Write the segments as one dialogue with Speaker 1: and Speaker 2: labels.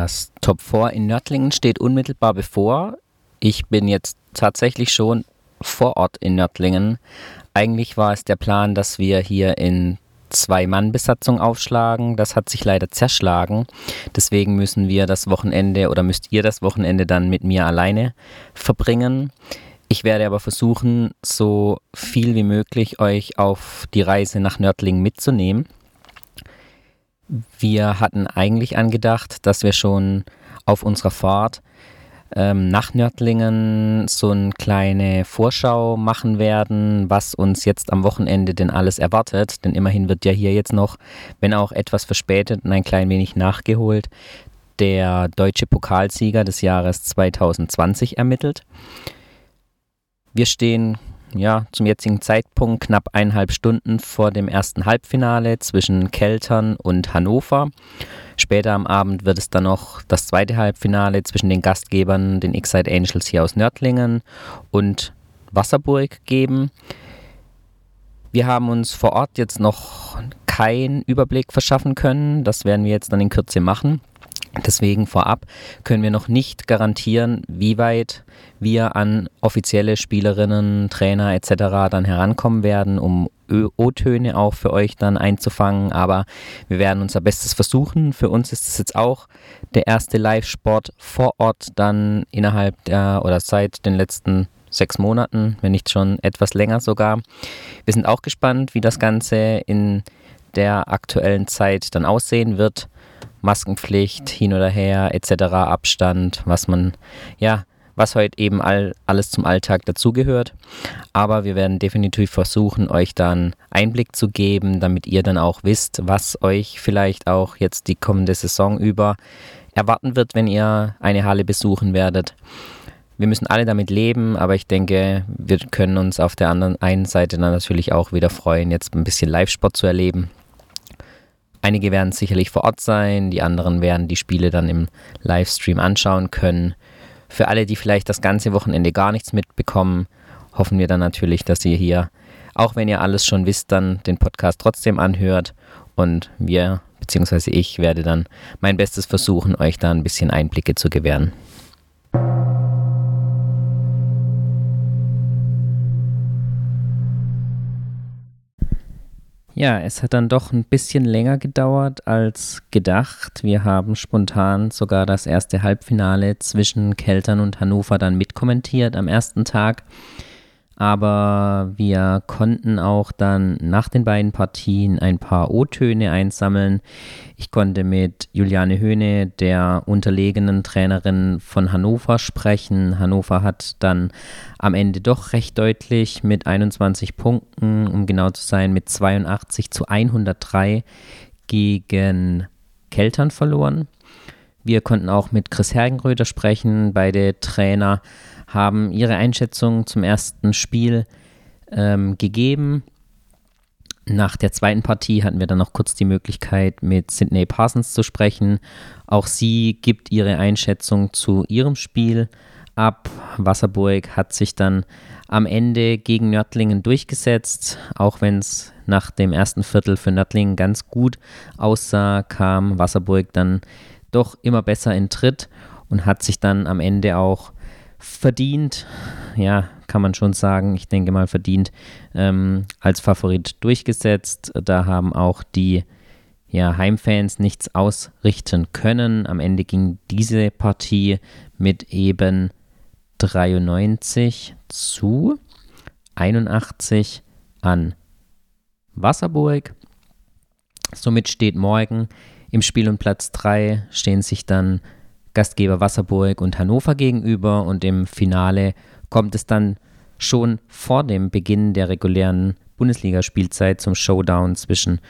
Speaker 1: Das Top 4 in Nördlingen steht unmittelbar bevor. Ich bin jetzt tatsächlich schon vor Ort in Nördlingen. Eigentlich war es der Plan, dass wir hier in Zwei-Mann-Besatzung aufschlagen. Das hat sich leider zerschlagen. Deswegen müssen wir das Wochenende oder müsst ihr das Wochenende dann mit mir alleine verbringen. Ich werde aber versuchen, so viel wie möglich euch auf die Reise nach Nördlingen mitzunehmen. Wir hatten eigentlich angedacht, dass wir schon auf unserer Fahrt ähm, nach Nördlingen so eine kleine Vorschau machen werden, was uns jetzt am Wochenende denn alles erwartet. Denn immerhin wird ja hier jetzt noch, wenn auch etwas verspätet und ein klein wenig nachgeholt, der deutsche Pokalsieger des Jahres 2020 ermittelt. Wir stehen ja, zum jetzigen Zeitpunkt knapp eineinhalb Stunden vor dem ersten Halbfinale zwischen Keltern und Hannover. Später am Abend wird es dann noch das zweite Halbfinale zwischen den Gastgebern, den Excite Angels hier aus Nördlingen und Wasserburg geben. Wir haben uns vor Ort jetzt noch keinen Überblick verschaffen können. Das werden wir jetzt dann in Kürze machen. Deswegen vorab können wir noch nicht garantieren, wie weit wir an offizielle Spielerinnen, Trainer etc. dann herankommen werden, um O-Töne auch für euch dann einzufangen. Aber wir werden unser Bestes versuchen. Für uns ist es jetzt auch der erste Live-Sport vor Ort dann innerhalb der oder seit den letzten sechs Monaten, wenn nicht schon etwas länger sogar. Wir sind auch gespannt, wie das Ganze in der aktuellen Zeit dann aussehen wird. Maskenpflicht, hin oder her, etc., Abstand, was man, ja, was heute eben all, alles zum Alltag dazugehört. Aber wir werden definitiv versuchen, euch dann Einblick zu geben, damit ihr dann auch wisst, was euch vielleicht auch jetzt die kommende Saison über erwarten wird, wenn ihr eine Halle besuchen werdet. Wir müssen alle damit leben, aber ich denke, wir können uns auf der anderen einen Seite dann natürlich auch wieder freuen, jetzt ein bisschen Live-Sport zu erleben. Einige werden sicherlich vor Ort sein, die anderen werden die Spiele dann im Livestream anschauen können. Für alle, die vielleicht das ganze Wochenende gar nichts mitbekommen, hoffen wir dann natürlich, dass ihr hier, auch wenn ihr alles schon wisst, dann den Podcast trotzdem anhört. Und wir, beziehungsweise ich, werde dann mein Bestes versuchen, euch da ein bisschen Einblicke zu gewähren. Ja, es hat dann doch ein bisschen länger gedauert als gedacht. Wir haben spontan sogar das erste Halbfinale zwischen Keltern und Hannover dann mitkommentiert am ersten Tag aber wir konnten auch dann nach den beiden Partien ein paar O-Töne einsammeln. Ich konnte mit Juliane Höhne, der unterlegenen Trainerin von Hannover, sprechen. Hannover hat dann am Ende doch recht deutlich mit 21 Punkten, um genau zu sein, mit 82 zu 103 gegen Keltern verloren. Wir konnten auch mit Chris Hergenröder sprechen, beide Trainer haben ihre Einschätzung zum ersten Spiel ähm, gegeben. Nach der zweiten Partie hatten wir dann noch kurz die Möglichkeit, mit Sydney Parsons zu sprechen. Auch sie gibt ihre Einschätzung zu ihrem Spiel ab. Wasserburg hat sich dann am Ende gegen Nördlingen durchgesetzt. Auch wenn es nach dem ersten Viertel für Nördlingen ganz gut aussah, kam Wasserburg dann doch immer besser in Tritt und hat sich dann am Ende auch verdient, ja, kann man schon sagen, ich denke mal verdient, ähm, als Favorit durchgesetzt. Da haben auch die ja, Heimfans nichts ausrichten können. Am Ende ging diese Partie mit eben 93 zu 81 an Wasserburg. Somit steht morgen im Spiel um Platz 3 stehen sich dann Gastgeber Wasserburg und Hannover gegenüber und im Finale kommt es dann schon vor dem Beginn der regulären Bundesligaspielzeit zum Showdown zwischen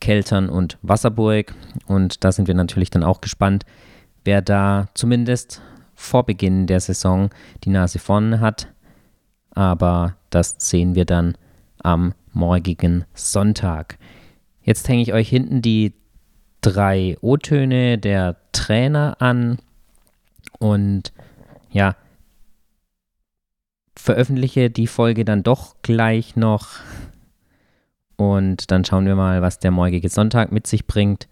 Speaker 1: Keltern und Wasserburg. Und da sind wir natürlich dann auch gespannt, wer da zumindest vor Beginn der Saison die Nase vorne hat, aber das sehen wir dann am morgigen Sonntag. Jetzt hänge ich euch hinten die drei O-Töne der Trainer an und ja, veröffentliche die Folge dann doch gleich noch. Und dann schauen wir mal, was der morgige Sonntag mit sich bringt.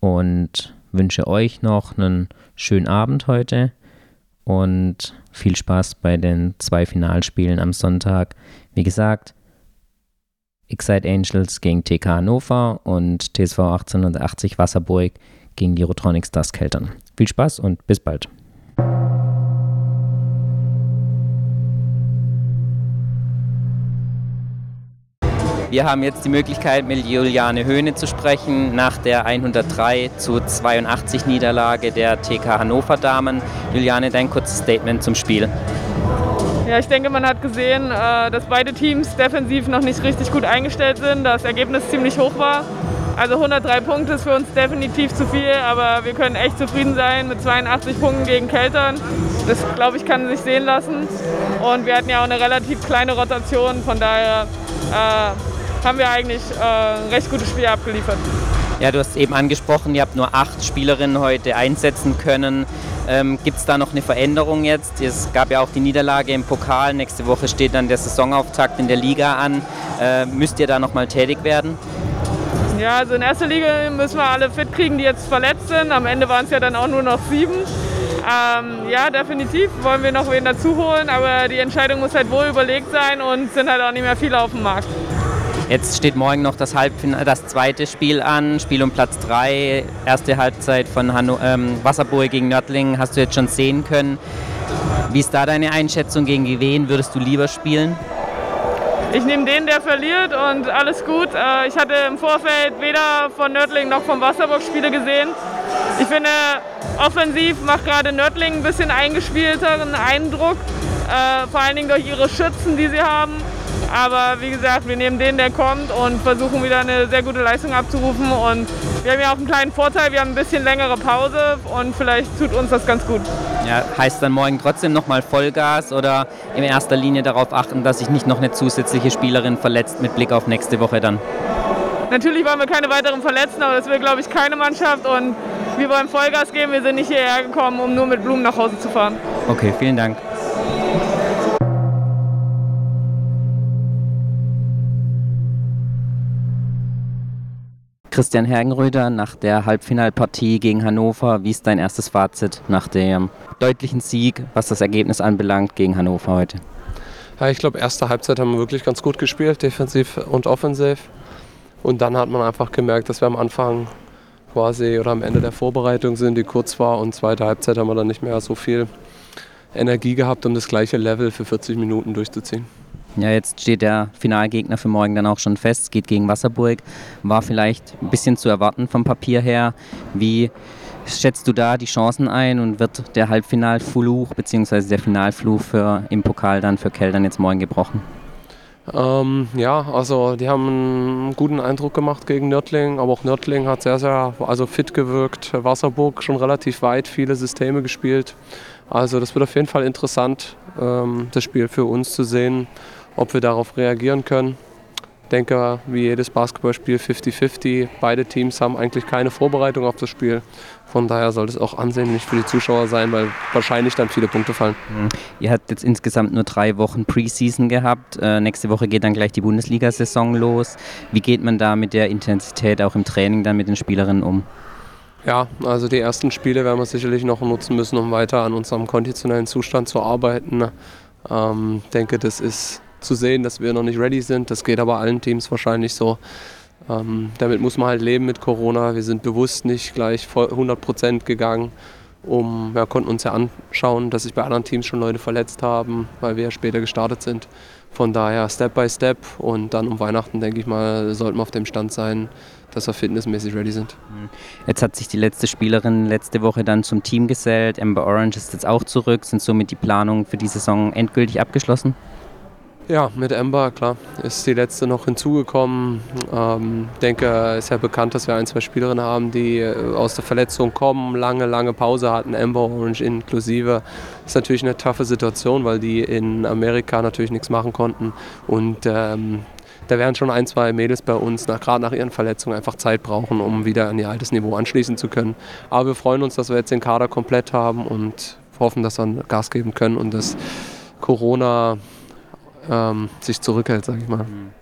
Speaker 1: Und wünsche euch noch einen schönen Abend heute und viel Spaß bei den zwei Finalspielen am Sonntag. Wie gesagt, Excite Angels gegen TK Hannover und TSV 1880 Wasserburg gegen die Rotronic Stars Keltern. Viel Spaß und bis bald. Wir haben jetzt die Möglichkeit, mit Juliane Höhne zu sprechen nach der 103 zu 82 Niederlage der TK Hannover Damen. Juliane, dein kurzes Statement zum Spiel.
Speaker 2: Ja, ich denke, man hat gesehen, äh, dass beide Teams defensiv noch nicht richtig gut eingestellt sind, das Ergebnis ziemlich hoch war. Also 103 Punkte ist für uns definitiv zu viel, aber wir können echt zufrieden sein mit 82 Punkten gegen Keltern. Das, glaube ich, kann sich sehen lassen. Und wir hatten ja auch eine relativ kleine Rotation, von daher äh, haben wir eigentlich äh, ein recht gutes Spiel abgeliefert.
Speaker 1: Ja, du hast eben angesprochen, ihr habt nur acht Spielerinnen heute einsetzen können. Ähm, Gibt es da noch eine Veränderung jetzt? Es gab ja auch die Niederlage im Pokal. Nächste Woche steht dann der Saisonauftakt in der Liga an. Äh, müsst ihr da nochmal tätig werden?
Speaker 2: Ja, also in erster Liga müssen wir alle fit kriegen, die jetzt verletzt sind. Am Ende waren es ja dann auch nur noch sieben. Ähm, ja, definitiv wollen wir noch wen dazu holen, aber die Entscheidung muss halt wohl überlegt sein und sind halt auch nicht mehr viele auf dem Markt.
Speaker 1: Jetzt steht morgen noch das, Halbfinale, das zweite Spiel an, Spiel um Platz 3, erste Halbzeit von Hanno, ähm, Wasserburg gegen Nördlingen, hast du jetzt schon sehen können. Wie ist da deine Einschätzung, gegen wen würdest du lieber spielen?
Speaker 2: Ich nehme den, der verliert und alles gut. Äh, ich hatte im Vorfeld weder von Nördling noch vom Wasserburg Spiele gesehen. Ich finde, offensiv macht gerade Nördling ein bisschen eingespielteren Eindruck, äh, vor allen Dingen durch ihre Schützen, die sie haben. Aber wie gesagt, wir nehmen den, der kommt und versuchen wieder eine sehr gute Leistung abzurufen. Und wir haben ja auch einen kleinen Vorteil, wir haben ein bisschen längere Pause und vielleicht tut uns das ganz gut.
Speaker 1: Ja, heißt dann morgen trotzdem nochmal Vollgas oder in erster Linie darauf achten, dass sich nicht noch eine zusätzliche Spielerin verletzt mit Blick auf nächste Woche dann?
Speaker 2: Natürlich wollen wir keine weiteren verletzen, aber das will, glaube ich, keine Mannschaft und wir wollen Vollgas geben. Wir sind nicht hierher gekommen, um nur mit Blumen nach Hause zu fahren.
Speaker 1: Okay, vielen Dank. Christian Hergenröder, nach der Halbfinalpartie gegen Hannover, wie ist dein erstes Fazit nach dem deutlichen Sieg, was das Ergebnis anbelangt, gegen Hannover heute?
Speaker 3: Ja, ich glaube, erste Halbzeit haben wir wirklich ganz gut gespielt, defensiv und offensiv. Und dann hat man einfach gemerkt, dass wir am Anfang quasi oder am Ende der Vorbereitung sind, die kurz war. Und zweite Halbzeit haben wir dann nicht mehr so viel Energie gehabt, um das gleiche Level für 40 Minuten durchzuziehen.
Speaker 1: Ja, jetzt steht der Finalgegner für morgen dann auch schon fest. Es geht gegen Wasserburg. War vielleicht ein bisschen zu erwarten vom Papier her. Wie schätzt du da die Chancen ein und wird der Halbfinalfluch bzw. der Finalfluch für, im Pokal dann für Keldern jetzt morgen gebrochen?
Speaker 3: Ähm, ja, also die haben einen guten Eindruck gemacht gegen Nördling, aber auch Nördling hat sehr, sehr also fit gewirkt. Wasserburg schon relativ weit, viele Systeme gespielt. Also das wird auf jeden Fall interessant, ähm, das Spiel für uns zu sehen ob wir darauf reagieren können. Ich denke, wie jedes Basketballspiel 50-50. Beide Teams haben eigentlich keine Vorbereitung auf das Spiel. Von daher sollte es auch ansehnlich für die Zuschauer sein, weil wahrscheinlich dann viele Punkte fallen.
Speaker 1: Mhm. Ihr habt jetzt insgesamt nur drei Wochen Preseason gehabt. Äh, nächste Woche geht dann gleich die Bundesliga-Saison los. Wie geht man da mit der Intensität auch im Training dann mit den Spielerinnen um?
Speaker 3: Ja, also die ersten Spiele werden wir sicherlich noch nutzen müssen, um weiter an unserem konditionellen Zustand zu arbeiten. Ich ähm, denke, das ist zu sehen, dass wir noch nicht ready sind. Das geht aber allen Teams wahrscheinlich so. Ähm, damit muss man halt leben mit Corona. Wir sind bewusst nicht gleich 100 Prozent gegangen. Um, wir konnten uns ja anschauen, dass sich bei anderen Teams schon Leute verletzt haben, weil wir ja später gestartet sind. Von daher Step by Step und dann um Weihnachten, denke ich mal, sollten wir auf dem Stand sein, dass wir fitnessmäßig ready sind. Mhm.
Speaker 1: Jetzt hat sich die letzte Spielerin letzte Woche dann zum Team gesellt. Amber Orange ist jetzt auch zurück. Sind somit die Planungen für die Saison endgültig abgeschlossen?
Speaker 3: Ja, mit Ember, klar, ist die letzte noch hinzugekommen. Ich ähm, denke, es ist ja bekannt, dass wir ein, zwei Spielerinnen haben, die äh, aus der Verletzung kommen, lange, lange Pause hatten, Ember Orange inklusive. Ist natürlich eine taffe Situation, weil die in Amerika natürlich nichts machen konnten. Und ähm, da werden schon ein, zwei Mädels bei uns, gerade nach ihren Verletzungen, einfach Zeit brauchen, um wieder an ihr altes Niveau anschließen zu können. Aber wir freuen uns, dass wir jetzt den Kader komplett haben und hoffen, dass wir Gas geben können und dass Corona ähm, sich zurückhält, sage ich mal. Mhm.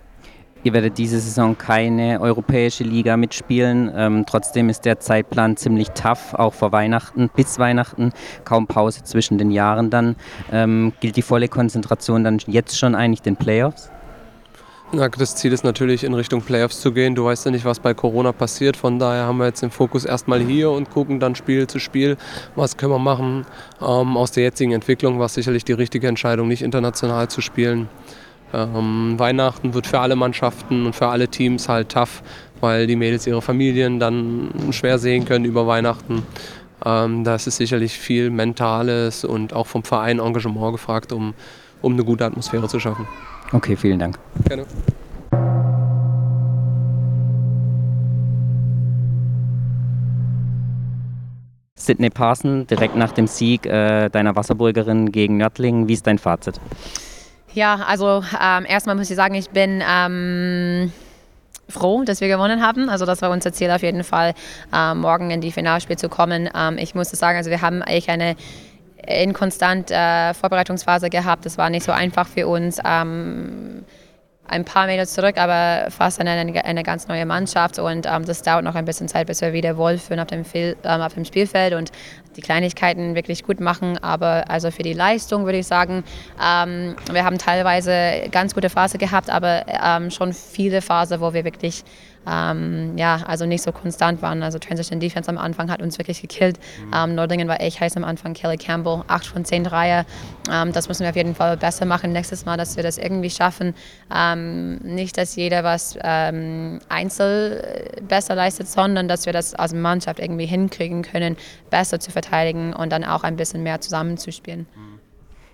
Speaker 1: Ihr werdet diese Saison keine europäische Liga mitspielen. Ähm, trotzdem ist der Zeitplan ziemlich tough, auch vor Weihnachten, bis Weihnachten. Kaum Pause zwischen den Jahren dann. Ähm, gilt die volle Konzentration dann jetzt schon eigentlich den Playoffs?
Speaker 3: Na, das Ziel ist natürlich, in Richtung Playoffs zu gehen. Du weißt ja nicht, was bei Corona passiert. Von daher haben wir jetzt den Fokus erstmal hier und gucken dann Spiel zu Spiel, was können wir machen. Ähm, aus der jetzigen Entwicklung war es sicherlich die richtige Entscheidung, nicht international zu spielen. Ähm, Weihnachten wird für alle Mannschaften und für alle Teams halt tough, weil die Mädels ihre Familien dann schwer sehen können über Weihnachten. Ähm, da ist sicherlich viel Mentales und auch vom Verein Engagement gefragt, um, um eine gute Atmosphäre zu schaffen.
Speaker 1: Okay, vielen Dank.
Speaker 3: Gerne.
Speaker 1: Sydney Parson, direkt nach dem Sieg äh, deiner Wasserburgerin gegen Nördlingen, wie ist dein Fazit?
Speaker 4: Ja, also ähm, erstmal muss ich sagen, ich bin ähm, froh, dass wir gewonnen haben. Also das war unser Ziel auf jeden Fall, ähm, morgen in die Finalspiel zu kommen. Ähm, ich muss sagen, also wir haben eigentlich eine inkonstant äh, Vorbereitungsphase gehabt. Das war nicht so einfach für uns. Ähm, ein paar Meter zurück, aber fast eine, eine ganz neue Mannschaft und ähm, das dauert noch ein bisschen Zeit, bis wir wieder wohlfühlen auf dem, ähm, auf dem Spielfeld und die Kleinigkeiten wirklich gut machen. Aber also für die Leistung würde ich sagen, ähm, wir haben teilweise ganz gute Phase gehabt, aber ähm, schon viele Phasen, wo wir wirklich ähm, ja, also nicht so konstant waren. Also Transition Defense am Anfang hat uns wirklich gekillt. Mhm. Ähm, Nordlingen war echt heiß am Anfang. Kelly Campbell, 8 von 10 Dreier. Ähm, das müssen wir auf jeden Fall besser machen nächstes Mal, dass wir das irgendwie schaffen. Ähm, nicht, dass jeder was ähm, einzeln besser leistet, sondern dass wir das als Mannschaft irgendwie hinkriegen können, besser zu verteidigen und dann auch ein bisschen mehr zusammenzuspielen.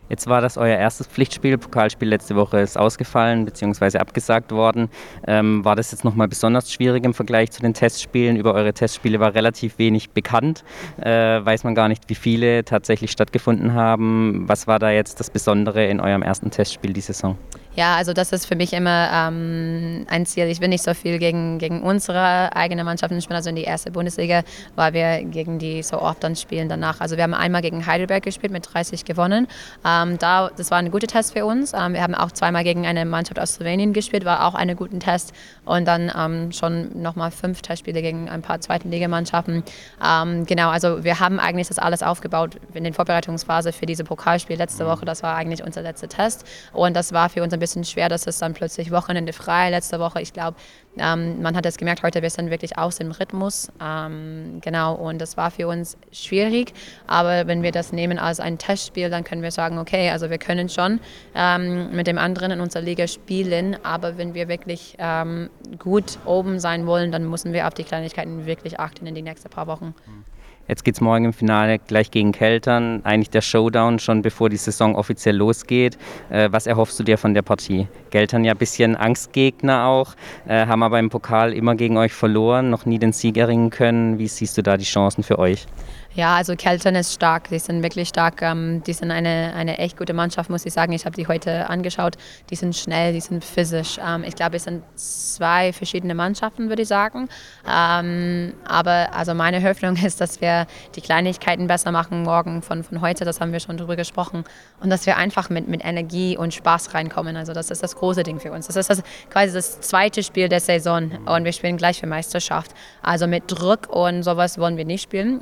Speaker 1: Jetzt war das euer erstes Pflichtspiel. Pokalspiel letzte Woche ist ausgefallen bzw. abgesagt worden. Ähm, war das jetzt nochmal besonders schwierig im Vergleich zu den Testspielen? Über eure Testspiele war relativ wenig bekannt. Äh, weiß man gar nicht, wie viele tatsächlich stattgefunden haben. Was war da jetzt das Besondere in eurem ersten Testspiel die Saison?
Speaker 4: Ja, also das ist für mich immer ähm, ein Ziel. Ich will nicht so viel gegen, gegen unsere eigene Mannschaft spielen, also in die erste Bundesliga, weil wir gegen die so oft dann spielen danach. Also wir haben einmal gegen Heidelberg gespielt, mit 30 gewonnen. Ähm, da, das war ein guter Test für uns. Ähm, wir haben auch zweimal gegen eine Mannschaft aus Slowenien gespielt, war auch ein guter Test. Und dann ähm, schon nochmal fünf Testspiele gegen ein paar zweiten Ligamannschaften. Ähm, genau, also wir haben eigentlich das alles aufgebaut in der Vorbereitungsphase für diese Pokalspiel letzte Woche. Das war eigentlich unser letzter Test. Und das war für uns ein bisschen schwer, dass es dann plötzlich Wochenende frei letzte Woche. Ich glaube, ähm, man hat es gemerkt, heute wir sind wirklich aus dem Rhythmus. Ähm, genau, und das war für uns schwierig. Aber wenn wir das nehmen als ein Testspiel, dann können wir sagen, okay, also wir können schon ähm, mit dem anderen in unserer Liga spielen. Aber wenn wir wirklich ähm, gut oben sein wollen, dann müssen wir auf die Kleinigkeiten wirklich achten in die nächsten paar Wochen. Mhm.
Speaker 1: Jetzt geht es morgen im Finale gleich gegen Keltern. Eigentlich der Showdown schon bevor die Saison offiziell losgeht. Äh, was erhoffst du dir von der Partie? Keltern ja ein bisschen Angstgegner auch, äh, haben aber im Pokal immer gegen euch verloren, noch nie den Sieg erringen können. Wie siehst du da die Chancen für euch?
Speaker 4: Ja, also Kelten ist stark. Die sind wirklich stark. Ähm, die sind eine, eine echt gute Mannschaft, muss ich sagen. Ich habe die heute angeschaut. Die sind schnell, die sind physisch. Ähm, ich glaube, es sind zwei verschiedene Mannschaften, würde ich sagen. Ähm, aber also meine Hoffnung ist, dass wir die Kleinigkeiten besser machen morgen von, von heute. Das haben wir schon drüber gesprochen. Und dass wir einfach mit, mit Energie und Spaß reinkommen. Also das ist das große Ding für uns. Das ist das, quasi das zweite Spiel der Saison. Und wir spielen gleich für Meisterschaft. Also mit Druck und sowas wollen wir nicht spielen.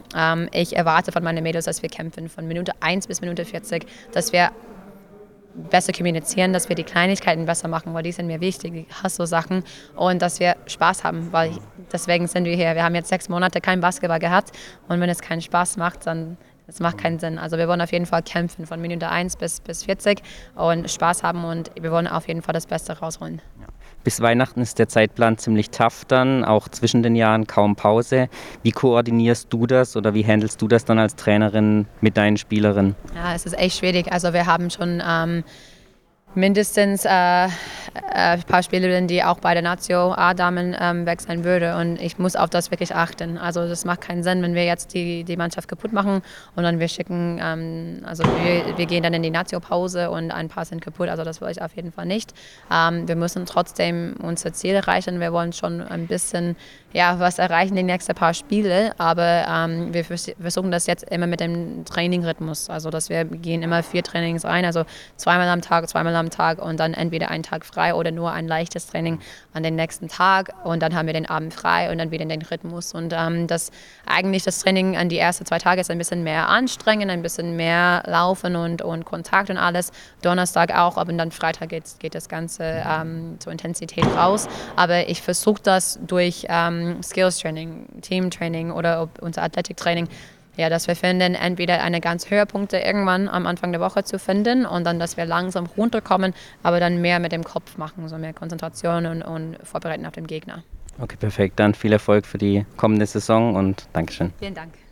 Speaker 4: Ich ich erwarte von meinen Mädels, dass wir kämpfen von Minute 1 bis Minute 40, dass wir besser kommunizieren, dass wir die Kleinigkeiten besser machen, weil die sind mir wichtig, die Hustle-Sachen und dass wir Spaß haben, weil deswegen sind wir hier. Wir haben jetzt sechs Monate kein Basketball gehabt und wenn es keinen Spaß macht, dann das macht keinen Sinn. Also wir wollen auf jeden Fall kämpfen von Minute 1 bis, bis 40 und Spaß haben und wir wollen auf jeden Fall das Beste rausholen.
Speaker 1: Ja. Bis Weihnachten ist der Zeitplan ziemlich tough dann, auch zwischen den Jahren kaum Pause. Wie koordinierst du das oder wie handelst du das dann als Trainerin mit deinen Spielerinnen?
Speaker 4: Ja, es ist echt schwierig. Also wir haben schon ähm, mindestens äh, äh, paar Spielerinnen, die auch bei der Nazio A-Damen ähm, weg sein würde. Und ich muss auf das wirklich achten. Also das macht keinen Sinn, wenn wir jetzt die, die Mannschaft kaputt machen und dann wir schicken, ähm, also wir, wir gehen dann in die Nazio-Pause und ein paar sind kaputt. Also das will ich auf jeden Fall nicht. Ähm, wir müssen trotzdem unsere Ziele erreichen. Wir wollen schon ein bisschen ja, was erreichen die nächsten paar Spiele. Aber ähm, wir versuchen das jetzt immer mit dem Trainingrhythmus. Also dass wir gehen immer vier Trainings rein, also zweimal am Tag, zweimal am Tag und dann entweder einen Tag frei frei oder nur ein leichtes Training an den nächsten Tag und dann haben wir den Abend frei und dann wieder den Rhythmus. Und ähm, das eigentlich das Training an die ersten zwei Tage ist ein bisschen mehr anstrengend, ein bisschen mehr Laufen und, und Kontakt und alles. Donnerstag auch, aber dann Freitag geht, geht das Ganze ähm, zur Intensität raus. Aber ich versuche das durch ähm, Skills Training, Team Training oder unser Athletiktraining ja, dass wir finden, entweder eine ganz Höhepunkte irgendwann am Anfang der Woche zu finden und dann, dass wir langsam runterkommen, aber dann mehr mit dem Kopf machen, so mehr Konzentration und, und vorbereiten auf den Gegner.
Speaker 1: Okay, perfekt. Dann viel Erfolg für die kommende Saison und Dankeschön.
Speaker 4: Vielen Dank.